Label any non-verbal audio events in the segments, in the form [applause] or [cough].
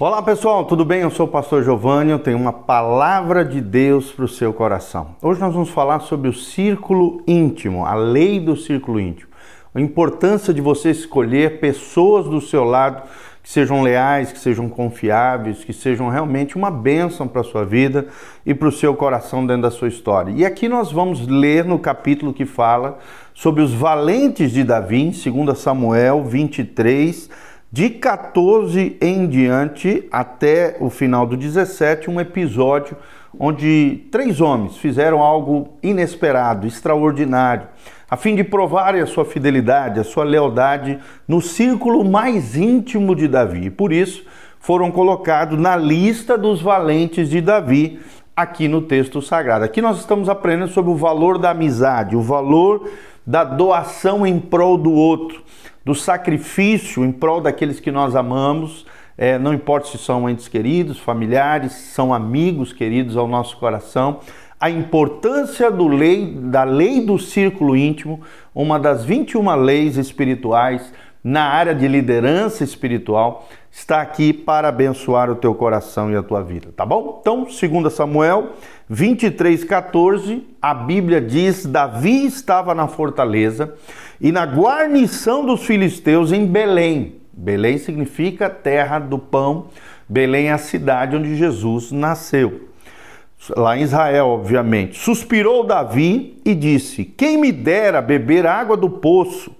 Olá pessoal, tudo bem? Eu sou o pastor Giovanni, eu tenho uma palavra de Deus para o seu coração. Hoje nós vamos falar sobre o círculo íntimo, a lei do círculo íntimo. A importância de você escolher pessoas do seu lado que sejam leais, que sejam confiáveis, que sejam realmente uma bênção para a sua vida e para o seu coração dentro da sua história. E aqui nós vamos ler no capítulo que fala sobre os valentes de Davi, em 2 Samuel 23, de 14 em diante até o final do 17, um episódio onde três homens fizeram algo inesperado, extraordinário, a fim de provarem a sua fidelidade, a sua lealdade no círculo mais íntimo de Davi. E por isso foram colocados na lista dos valentes de Davi aqui no texto sagrado. Aqui nós estamos aprendendo sobre o valor da amizade, o valor da doação em prol do outro do sacrifício em prol daqueles que nós amamos, é, não importa se são entes queridos, familiares, são amigos queridos ao nosso coração, a importância lei, da lei do círculo íntimo, uma das 21 leis espirituais na área de liderança espiritual, está aqui para abençoar o teu coração e a tua vida, tá bom? Então, 2 Samuel 23, 14, a Bíblia diz: Davi estava na fortaleza e na guarnição dos filisteus em Belém. Belém significa terra do pão. Belém é a cidade onde Jesus nasceu. Lá em Israel, obviamente. Suspirou Davi e disse: Quem me dera beber água do poço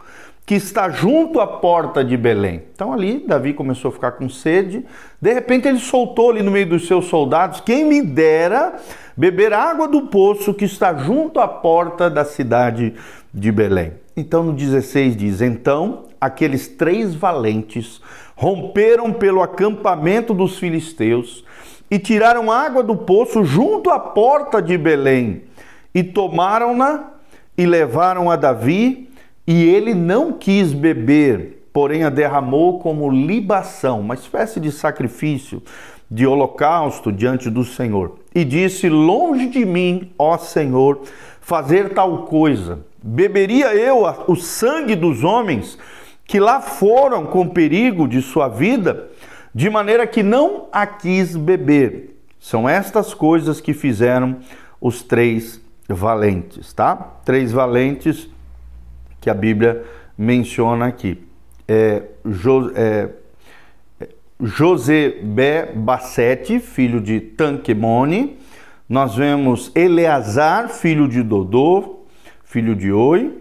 que está junto à porta de Belém. Então ali Davi começou a ficar com sede. De repente ele soltou ali no meio dos seus soldados: Quem me dera beber água do poço que está junto à porta da cidade de Belém. Então no 16 diz: Então aqueles três valentes romperam pelo acampamento dos filisteus e tiraram água do poço junto à porta de Belém e tomaram-na e levaram a Davi e ele não quis beber, porém a derramou como libação, uma espécie de sacrifício, de holocausto diante do Senhor. E disse: Longe de mim, ó Senhor, fazer tal coisa Beberia eu o sangue dos homens que lá foram com perigo de sua vida, de maneira que não a quis beber. São estas coisas que fizeram os três valentes, tá? Três valentes que a Bíblia menciona aqui. É, jo, é, José Bassete, filho de Tanquemone. Nós vemos Eleazar, filho de Dodô, filho de Oi,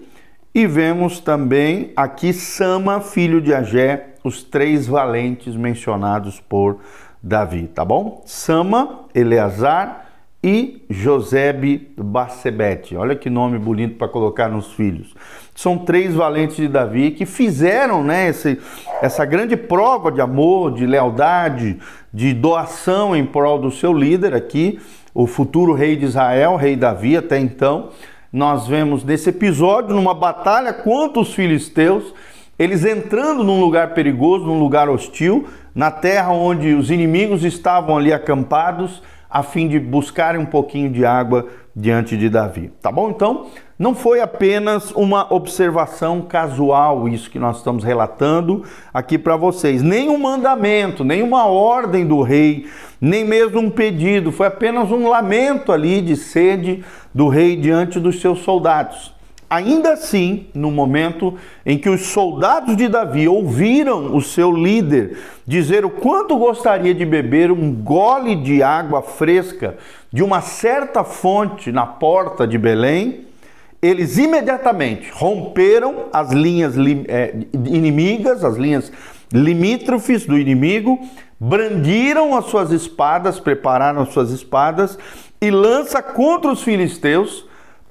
e vemos também aqui Sama, filho de Agé, os três valentes mencionados por Davi, tá bom? Sama, Eleazar e Josebe Bassebete. Olha que nome bonito para colocar nos filhos. São três valentes de Davi que fizeram né, esse, essa grande prova de amor, de lealdade, de doação em prol do seu líder aqui, o futuro rei de Israel, rei Davi até então nós vemos nesse episódio, numa batalha contra os filisteus, eles entrando num lugar perigoso, num lugar hostil, na terra onde os inimigos estavam ali acampados, a fim de buscarem um pouquinho de água diante de Davi. Tá bom? Então, não foi apenas uma observação casual isso que nós estamos relatando aqui para vocês, nem um mandamento, nem uma ordem do rei, nem mesmo um pedido, foi apenas um lamento ali de sede do rei diante dos seus soldados. Ainda assim, no momento em que os soldados de Davi ouviram o seu líder dizer o quanto gostaria de beber um gole de água fresca de uma certa fonte na porta de Belém, eles imediatamente romperam as linhas é, inimigas, as linhas limítrofes do inimigo, brandiram as suas espadas, prepararam as suas espadas e lança contra os filisteus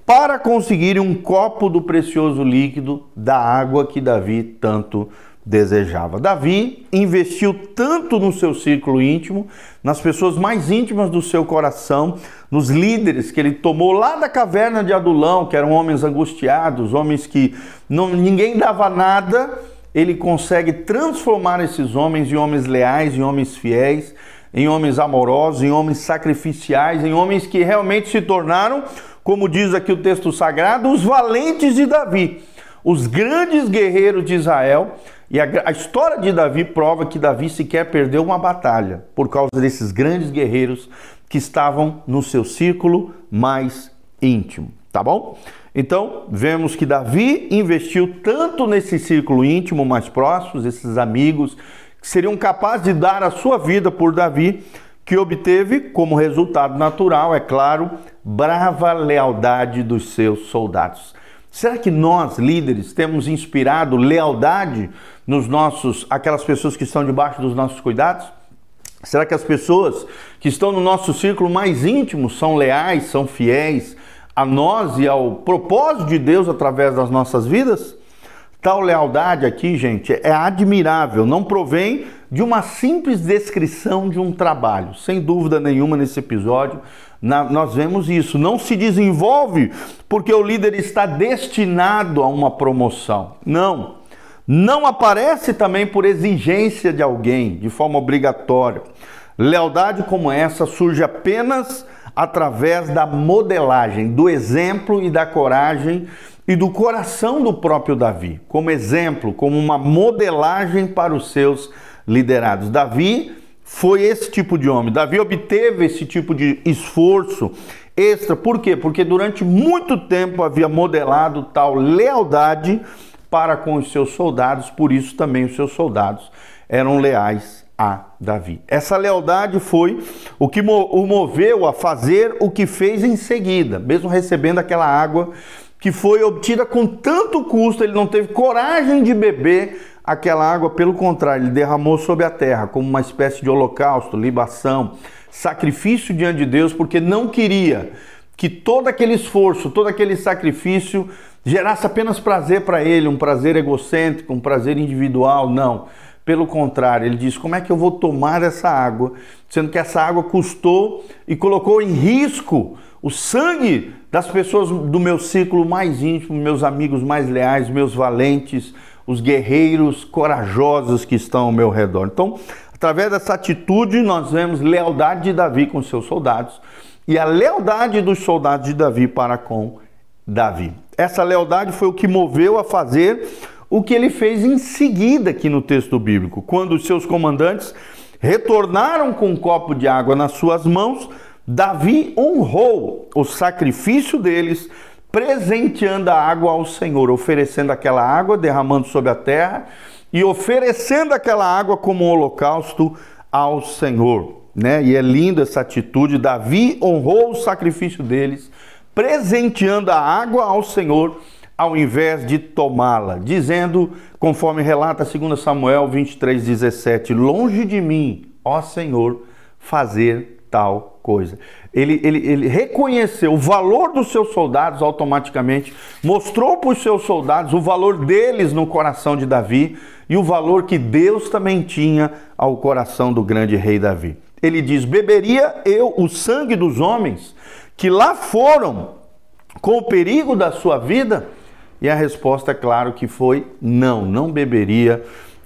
para conseguirem um copo do precioso líquido da água que Davi tanto desejava. Davi investiu tanto no seu círculo íntimo, nas pessoas mais íntimas do seu coração, nos líderes que ele tomou lá da caverna de Adulão, que eram homens angustiados, homens que não, ninguém dava nada, ele consegue transformar esses homens em homens leais, em homens fiéis, em homens amorosos, em homens sacrificiais, em homens que realmente se tornaram como diz aqui o texto sagrado, os valentes de Davi, os grandes guerreiros de Israel, E a, a, história de Davi prova que Davi sequer perdeu uma batalha por causa desses grandes guerreiros que estavam no seu círculo mais íntimo, tá bom? Então, vemos que Davi investiu tanto nesse círculo íntimo mais próximo, esses amigos que seriam capazes de dar a sua vida por Davi, que obteve como resultado natural, é claro, brava lealdade dos seus soldados. Será que nós, líderes, temos inspirado lealdade nos nossos aquelas pessoas que estão debaixo dos nossos cuidados? Será que as pessoas que estão no nosso círculo mais íntimo são leais, são fiéis a nós e ao propósito de Deus através das nossas vidas? Tal lealdade aqui, gente, é admirável, não provém de uma simples descrição de um trabalho. Sem dúvida nenhuma, nesse episódio, na, nós vemos isso. Não se desenvolve porque o líder está destinado a uma promoção. Não. Não aparece também por exigência de alguém, de forma obrigatória. Lealdade como essa surge apenas através da modelagem, do exemplo e da coragem e do coração do próprio Davi, como exemplo, como uma modelagem para os seus liderados. Davi foi esse tipo de homem. Davi obteve esse tipo de esforço extra. Por quê? Porque durante muito tempo havia modelado tal lealdade para com os seus soldados, por isso também os seus soldados eram leais a Davi. Essa lealdade foi o que o moveu a fazer o que fez em seguida, mesmo recebendo aquela água que foi obtida com tanto custo, ele não teve coragem de beber aquela água, pelo contrário, ele derramou sobre a terra como uma espécie de holocausto, libação, sacrifício diante de Deus, porque não queria que todo aquele esforço, todo aquele sacrifício gerasse apenas prazer para ele, um prazer egocêntrico, um prazer individual, não. Pelo contrário, ele diz: como é que eu vou tomar essa água, sendo que essa água custou e colocou em risco o sangue das pessoas do meu círculo mais íntimo, meus amigos mais leais, meus valentes, os guerreiros corajosos que estão ao meu redor. Então, através dessa atitude, nós vemos lealdade de Davi com seus soldados e a lealdade dos soldados de Davi para com Davi. Essa lealdade foi o que moveu a fazer o que ele fez em seguida aqui no texto bíblico, quando os seus comandantes retornaram com um copo de água nas suas mãos Davi honrou o sacrifício deles, presenteando a água ao Senhor, oferecendo aquela água, derramando sobre a terra e oferecendo aquela água como um holocausto ao Senhor. Né? E é linda essa atitude. Davi honrou o sacrifício deles, presenteando a água ao Senhor ao invés de tomá-la, dizendo, conforme relata 2 Samuel 23, 17: Longe de mim, ó Senhor, fazer tal coisa. Ele, ele, ele reconheceu o valor dos seus soldados automaticamente, mostrou para os seus soldados o valor deles no coração de Davi e o valor que Deus também tinha ao coração do grande rei Davi. Ele diz: Beberia eu o sangue dos homens que lá foram com o perigo da sua vida? E a resposta, é claro, que foi não, não beberia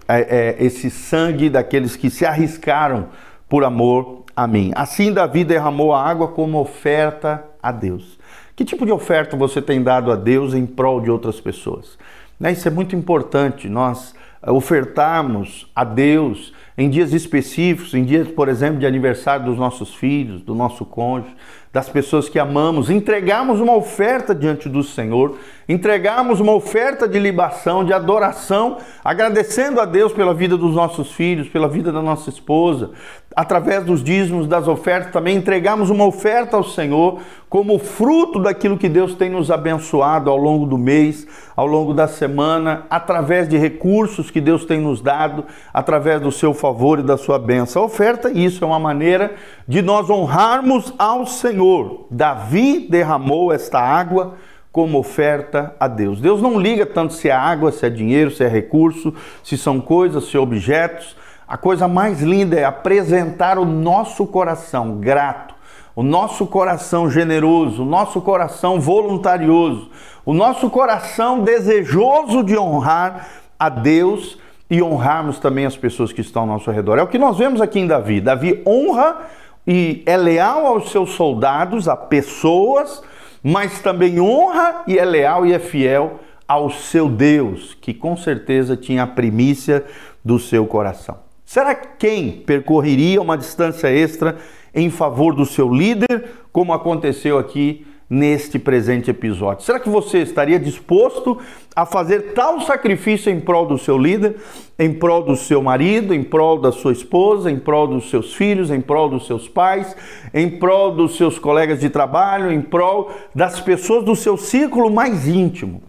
é, é, esse sangue daqueles que se arriscaram por amor a mim. Assim Davi derramou a água como oferta a Deus. Que tipo de oferta você tem dado a Deus em prol de outras pessoas? Né, isso é muito importante, nós eh, ofertarmos a Deus em dias específicos, em dias, por exemplo, de aniversário dos nossos filhos, do nosso cônjuge, das pessoas que amamos, entregarmos uma oferta diante do Senhor, entregarmos uma oferta de libação, de adoração, agradecendo a Deus pela vida dos nossos filhos, pela vida da nossa esposa, através dos dízimos, das ofertas, também entregamos uma oferta ao Senhor como fruto daquilo que Deus tem nos abençoado ao longo do mês, ao longo da semana, através de recursos que Deus tem nos dado, através do seu favor e da sua bênção. A oferta, isso é uma maneira de nós honrarmos ao Senhor. Davi derramou esta água como oferta a Deus. Deus não liga tanto se é água, se é dinheiro, se é recurso, se são coisas, se é objetos. A coisa mais linda é apresentar o nosso coração grato, o nosso coração generoso, o nosso coração voluntarioso, o nosso coração desejoso de honrar a Deus e honrarmos também as pessoas que estão ao nosso redor. É o que nós vemos aqui em Davi. Davi honra e é leal aos seus soldados, a pessoas, mas também honra e é leal e é fiel ao seu Deus, que com certeza tinha a primícia do seu coração. Será quem percorreria uma distância extra em favor do seu líder, como aconteceu aqui neste presente episódio? Será que você estaria disposto a fazer tal sacrifício em prol do seu líder, em prol do seu marido, em prol da sua esposa, em prol dos seus filhos, em prol dos seus pais, em prol dos seus colegas de trabalho, em prol das pessoas do seu círculo mais íntimo?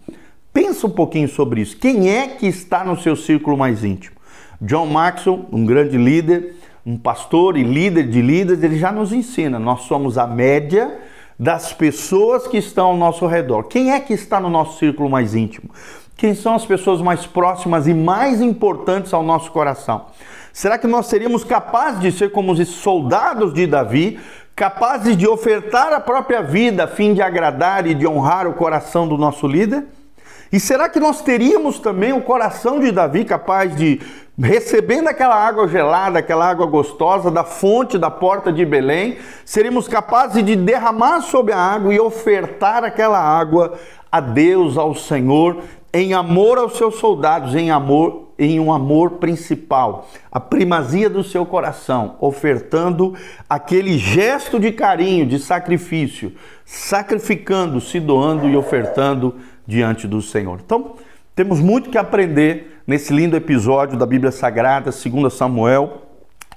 Pensa um pouquinho sobre isso. Quem é que está no seu círculo mais íntimo? John Maxwell, um grande líder, um pastor e líder de líderes, ele já nos ensina. Nós somos a média das pessoas que estão ao nosso redor. Quem é que está no nosso círculo mais íntimo? Quem são as pessoas mais próximas e mais importantes ao nosso coração? Será que nós seríamos capazes de ser como os soldados de Davi, capazes de ofertar a própria vida a fim de agradar e de honrar o coração do nosso líder? E será que nós teríamos também o coração de Davi capaz de, recebendo aquela água gelada, aquela água gostosa da fonte da porta de Belém, seríamos capazes de derramar sobre a água e ofertar aquela água a Deus, ao Senhor, em amor aos seus soldados, em amor, em um amor principal, a primazia do seu coração, ofertando aquele gesto de carinho, de sacrifício, sacrificando, se doando e ofertando diante do Senhor. Então, temos muito que aprender nesse lindo episódio da Bíblia Sagrada, 2 Samuel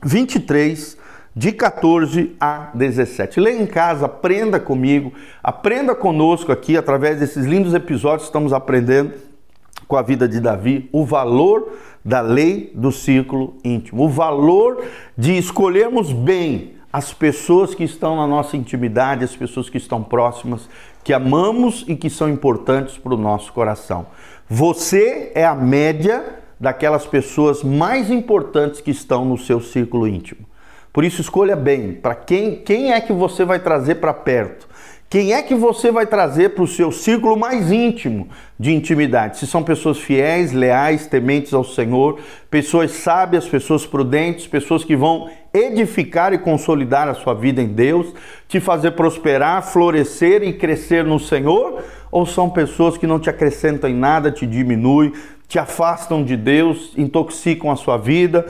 23, de 14 a 17. Leia em casa, aprenda comigo, aprenda conosco aqui, através desses lindos episódios, estamos aprendendo com a vida de Davi o valor da lei do círculo íntimo, o valor de escolhermos bem as pessoas que estão na nossa intimidade, as pessoas que estão próximas, que amamos e que são importantes para o nosso coração. Você é a média daquelas pessoas mais importantes que estão no seu círculo íntimo. Por isso, escolha bem para quem, quem é que você vai trazer para perto. Quem é que você vai trazer para o seu círculo mais íntimo de intimidade? Se são pessoas fiéis, leais, tementes ao Senhor, pessoas sábias, pessoas prudentes, pessoas que vão edificar e consolidar a sua vida em Deus, te fazer prosperar, florescer e crescer no Senhor? Ou são pessoas que não te acrescentam em nada, te diminuem, te afastam de Deus, intoxicam a sua vida,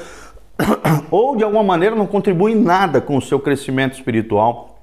[coughs] ou de alguma maneira não contribuem nada com o seu crescimento espiritual?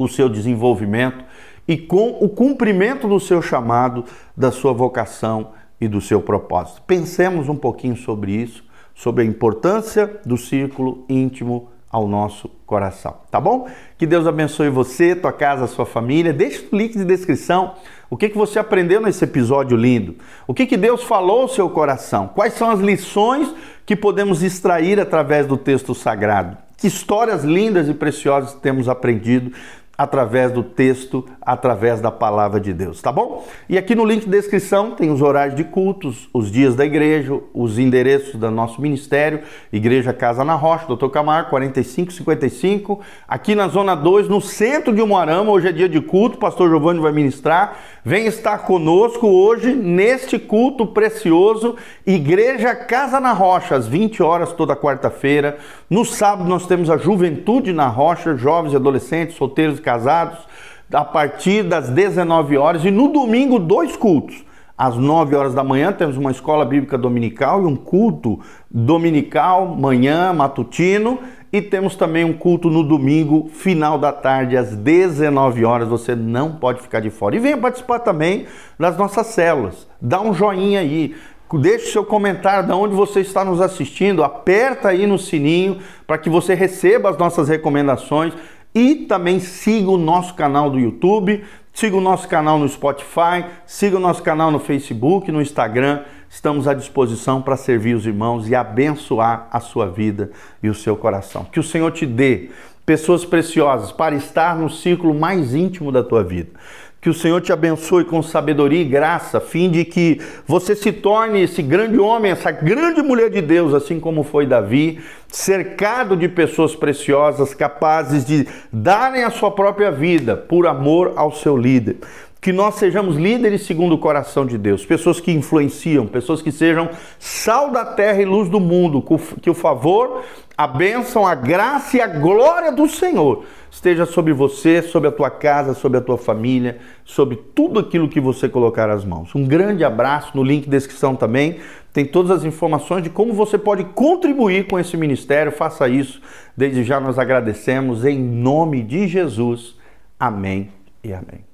Com o seu desenvolvimento e com o cumprimento do seu chamado, da sua vocação e do seu propósito. Pensemos um pouquinho sobre isso, sobre a importância do círculo íntimo ao nosso coração, tá bom? Que Deus abençoe você, tua casa, sua família. Deixe o link de descrição. O que, que você aprendeu nesse episódio lindo? O que, que Deus falou ao seu coração? Quais são as lições que podemos extrair através do texto sagrado? Que histórias lindas e preciosas temos aprendido através do texto, através da palavra de Deus, tá bom? E aqui no link de descrição tem os horários de cultos, os dias da igreja, os endereços do nosso ministério, Igreja Casa na Rocha, Dr. Camargo, 4555, aqui na Zona 2, no centro de Umuarama, hoje é dia de culto, pastor Giovanni vai ministrar, vem estar conosco hoje neste culto precioso, Igreja Casa na Rocha, às 20 horas toda quarta-feira, no sábado nós temos a Juventude na Rocha, jovens e adolescentes, solteiros e casados, a partir das 19 horas e no domingo dois cultos. Às 9 horas da manhã temos uma escola bíblica dominical e um culto dominical, manhã, matutino, e temos também um culto no domingo, final da tarde, às 19 horas. Você não pode ficar de fora. E venha participar também das nossas células. Dá um joinha aí. Deixe seu comentário de onde você está nos assistindo, aperta aí no sininho para que você receba as nossas recomendações e também siga o nosso canal do YouTube, siga o nosso canal no Spotify, siga o nosso canal no Facebook, no Instagram. Estamos à disposição para servir os irmãos e abençoar a sua vida e o seu coração. Que o Senhor te dê pessoas preciosas para estar no círculo mais íntimo da tua vida. Que o Senhor te abençoe com sabedoria e graça, fim de que você se torne esse grande homem, essa grande mulher de Deus, assim como foi Davi, cercado de pessoas preciosas, capazes de darem a sua própria vida por amor ao seu líder. Que nós sejamos líderes segundo o coração de Deus, pessoas que influenciam, pessoas que sejam sal da terra e luz do mundo, que o favor, a bênção, a graça e a glória do Senhor esteja sobre você, sobre a tua casa, sobre a tua família, sobre tudo aquilo que você colocar as mãos. Um grande abraço, no link descrição também tem todas as informações de como você pode contribuir com esse ministério. Faça isso. Desde já nós agradecemos em nome de Jesus. Amém e amém.